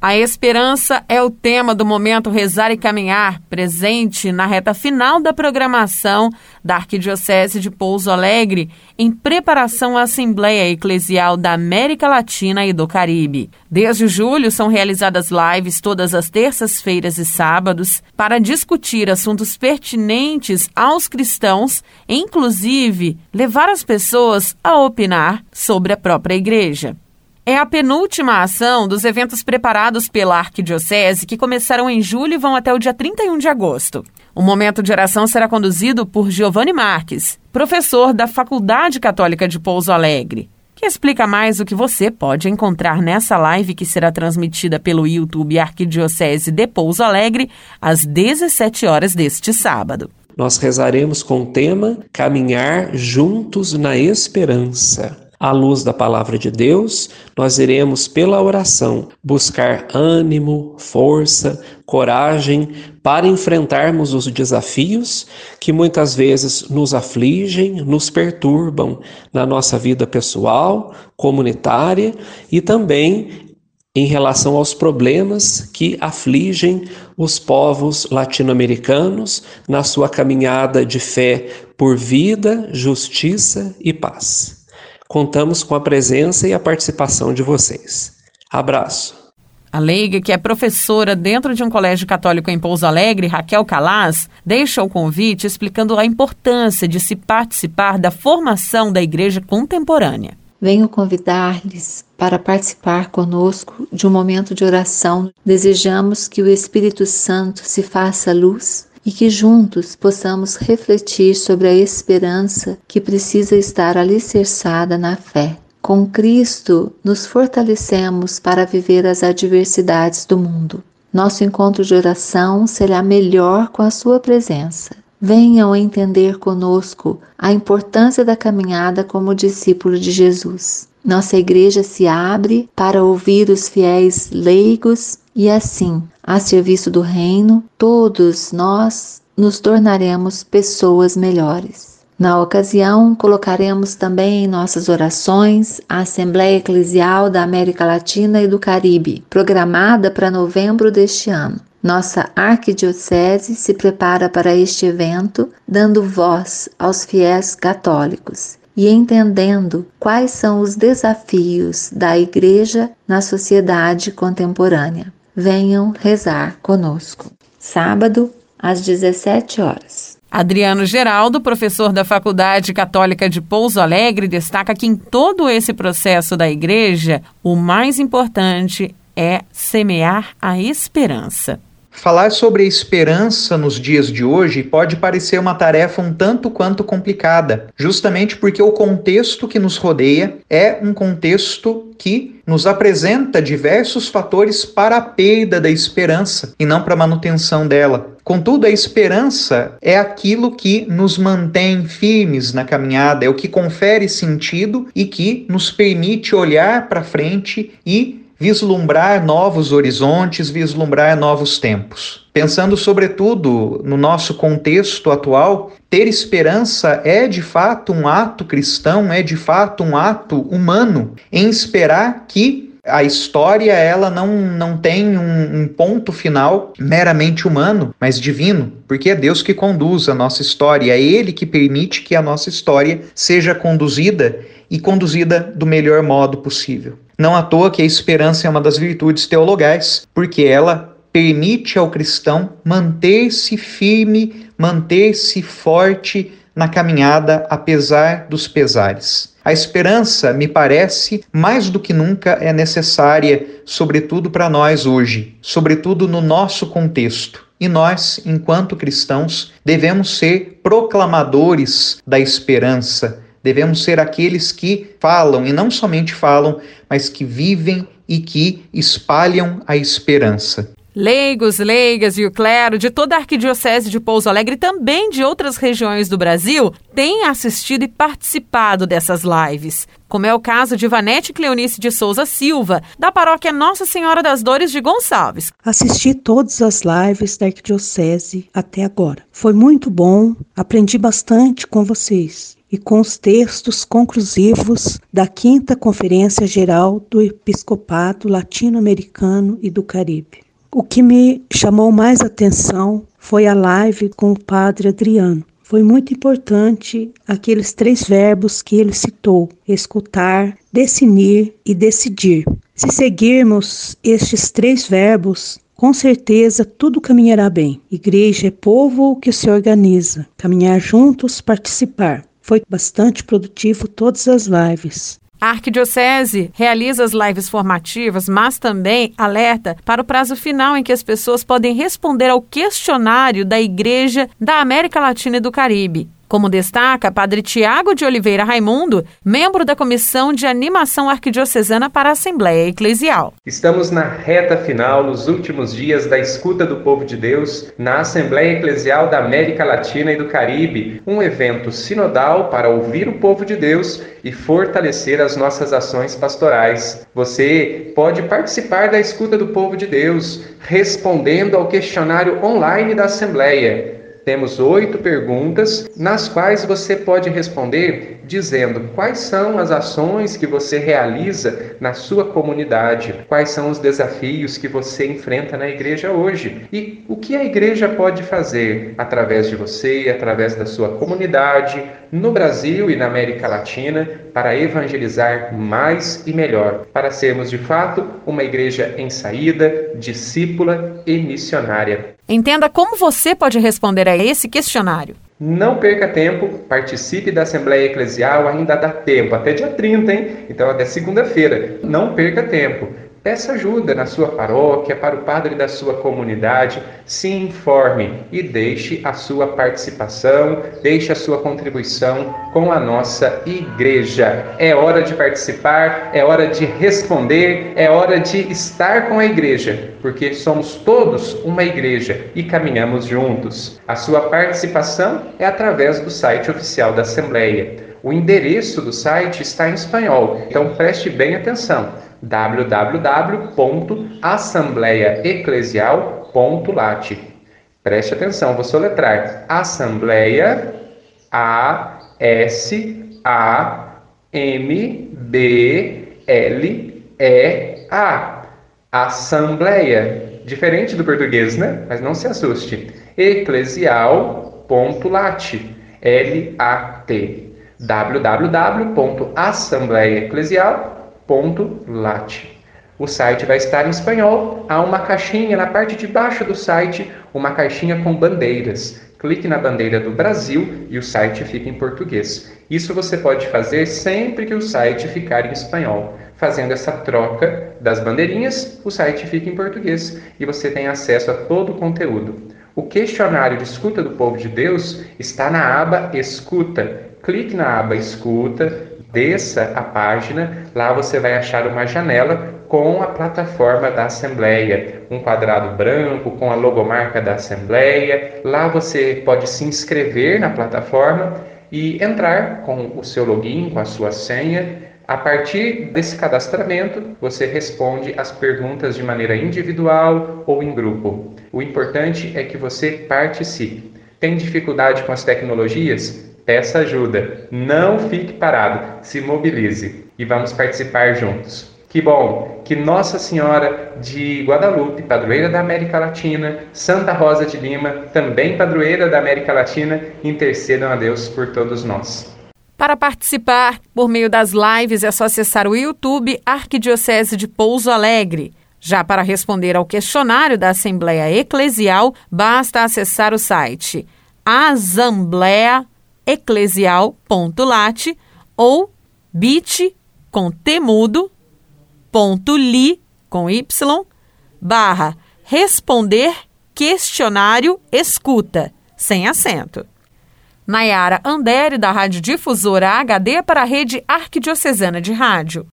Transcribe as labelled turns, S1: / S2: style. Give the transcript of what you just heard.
S1: A esperança é o tema do momento Rezar e Caminhar, presente na reta final da programação da Arquidiocese de Pouso Alegre, em preparação à Assembleia Eclesial da América Latina e do Caribe. Desde julho são realizadas lives todas as terças-feiras e sábados para discutir assuntos pertinentes aos cristãos, e inclusive levar as pessoas a opinar sobre a própria igreja. É a penúltima ação dos eventos preparados pela Arquidiocese que começaram em julho e vão até o dia 31 de agosto. O momento de oração será conduzido por Giovanni Marques, professor da Faculdade Católica de Pouso Alegre, que explica mais o que você pode encontrar nessa live que será transmitida pelo YouTube Arquidiocese de Pouso Alegre às 17 horas deste sábado.
S2: Nós rezaremos com o tema Caminhar juntos na esperança. À luz da palavra de Deus, nós iremos, pela oração, buscar ânimo, força, coragem para enfrentarmos os desafios que muitas vezes nos afligem, nos perturbam na nossa vida pessoal, comunitária e também em relação aos problemas que afligem os povos latino-americanos na sua caminhada de fé por vida, justiça e paz. Contamos com a presença e a participação de vocês. Abraço.
S1: A leiga, que é professora dentro de um colégio católico em Pouso Alegre, Raquel Calaz, deixa o convite explicando a importância de se participar da formação da igreja contemporânea.
S3: Venho convidar-lhes para participar conosco de um momento de oração. Desejamos que o Espírito Santo se faça luz e que juntos possamos refletir sobre a esperança que precisa estar alicerçada na fé. Com Cristo, nos fortalecemos para viver as adversidades do mundo. Nosso encontro de oração será melhor com a Sua presença. Venham entender conosco a importância da caminhada como discípulo de Jesus. Nossa igreja se abre para ouvir os fiéis leigos e assim, a serviço do Reino, todos nós nos tornaremos pessoas melhores. Na ocasião, colocaremos também em nossas orações a Assembleia Eclesial da América Latina e do Caribe, programada para novembro deste ano. Nossa arquidiocese se prepara para este evento, dando voz aos fiéis católicos e entendendo quais são os desafios da Igreja na sociedade contemporânea venham rezar conosco. Sábado, às 17 horas.
S1: Adriano Geraldo, professor da Faculdade Católica de Pouso Alegre, destaca que em todo esse processo da igreja, o mais importante é semear a esperança.
S4: Falar sobre a esperança nos dias de hoje pode parecer uma tarefa um tanto quanto complicada, justamente porque o contexto que nos rodeia é um contexto que nos apresenta diversos fatores para a perda da esperança e não para a manutenção dela. Contudo, a esperança é aquilo que nos mantém firmes na caminhada, é o que confere sentido e que nos permite olhar para frente e vislumbrar novos horizontes, vislumbrar novos tempos. Pensando sobretudo no nosso contexto atual, ter esperança é de fato um ato cristão, é de fato um ato humano em esperar que a história ela não, não tem um, um, ponto final meramente humano, mas divino, porque é Deus que conduz a nossa história, é Ele que permite que a nossa história seja conduzida e conduzida do melhor modo possível. Não à toa que a esperança é uma das virtudes teologais, porque ela permite ao cristão manter-se firme, manter-se forte na caminhada apesar dos pesares. A esperança, me parece, mais do que nunca é necessária, sobretudo para nós hoje, sobretudo no nosso contexto. E nós, enquanto cristãos, devemos ser proclamadores da esperança, Devemos ser aqueles que falam, e não somente falam, mas que vivem e que espalham a esperança.
S1: Leigos, leigas e o clero de toda a Arquidiocese de Pouso Alegre e também de outras regiões do Brasil têm assistido e participado dessas lives, como é o caso de Vanete Cleonice de Souza Silva, da paróquia Nossa Senhora das Dores de Gonçalves.
S5: Assisti todas as lives da Arquidiocese até agora. Foi muito bom, aprendi bastante com vocês e com os textos conclusivos da Quinta Conferência Geral do Episcopado Latino-Americano e do Caribe. O que me chamou mais atenção foi a live com o Padre Adriano. Foi muito importante aqueles três verbos que ele citou: escutar, definir e decidir. Se seguirmos estes três verbos, com certeza tudo caminhará bem. Igreja é povo que se organiza, caminhar juntos, participar. Foi bastante produtivo todas as lives.
S1: A Arquidiocese realiza as lives formativas, mas também alerta para o prazo final em que as pessoas podem responder ao questionário da Igreja da América Latina e do Caribe. Como destaca Padre Tiago de Oliveira Raimundo, membro da Comissão de Animação Arquidiocesana para a Assembleia Eclesial.
S2: Estamos na reta final, nos últimos dias da escuta do povo de Deus na Assembleia Eclesial da América Latina e do Caribe, um evento sinodal para ouvir o povo de Deus e fortalecer as nossas ações pastorais. Você pode participar da escuta do povo de Deus, respondendo ao questionário online da Assembleia temos oito perguntas nas quais você pode responder dizendo quais são as ações que você realiza na sua comunidade, quais são os desafios que você enfrenta na igreja hoje e o que a igreja pode fazer através de você, através da sua comunidade, no Brasil e na América Latina, para evangelizar mais e melhor, para sermos de fato uma igreja em saída, discípula e missionária.
S1: Entenda como você pode responder a esse questionário.
S2: Não perca tempo, participe da Assembleia Eclesial, ainda dá tempo, até dia 30, hein? Então até segunda-feira. Não perca tempo. Peça ajuda na sua paróquia, para o padre da sua comunidade, se informe e deixe a sua participação, deixe a sua contribuição com a nossa igreja. É hora de participar, é hora de responder, é hora de estar com a igreja, porque somos todos uma igreja e caminhamos juntos. A sua participação é através do site oficial da Assembleia. O endereço do site está em espanhol, então preste bem atenção www.assembleiaeclesial.lat. Preste atenção, vou soletrar. Assembleia A S A M B L E A. Assembleia. Diferente do português, né? Mas não se assuste. Eclesial.lat. L A T www.assembleiaeclesial.lat lat. O site vai estar em espanhol. Há uma caixinha na parte de baixo do site, uma caixinha com bandeiras. Clique na bandeira do Brasil e o site fica em português. Isso você pode fazer sempre que o site ficar em espanhol. Fazendo essa troca das bandeirinhas, o site fica em português e você tem acesso a todo o conteúdo. O questionário de escuta do povo de Deus está na aba Escuta. Clique na aba Escuta, desça a página, lá você vai achar uma janela com a plataforma da Assembleia, um quadrado branco com a logomarca da Assembleia. Lá você pode se inscrever na plataforma e entrar com o seu login, com a sua senha. A partir desse cadastramento, você responde as perguntas de maneira individual ou em grupo. O importante é que você participe. Tem dificuldade com as tecnologias? Peça ajuda, não fique parado, se mobilize e vamos participar juntos. Que bom que Nossa Senhora de Guadalupe, padroeira da América Latina, Santa Rosa de Lima, também padroeira da América Latina, intercedam a Deus por todos nós.
S1: Para participar por meio das lives é só acessar o YouTube Arquidiocese de Pouso Alegre. Já para responder ao questionário da Assembleia Eclesial, basta acessar o site assembleia.com eclesial.lat ou bit com temudo ponto li com y barra responder questionário escuta sem acento. Nayara Andere da Rádio Difusora HD para a Rede Arquidiocesana de Rádio.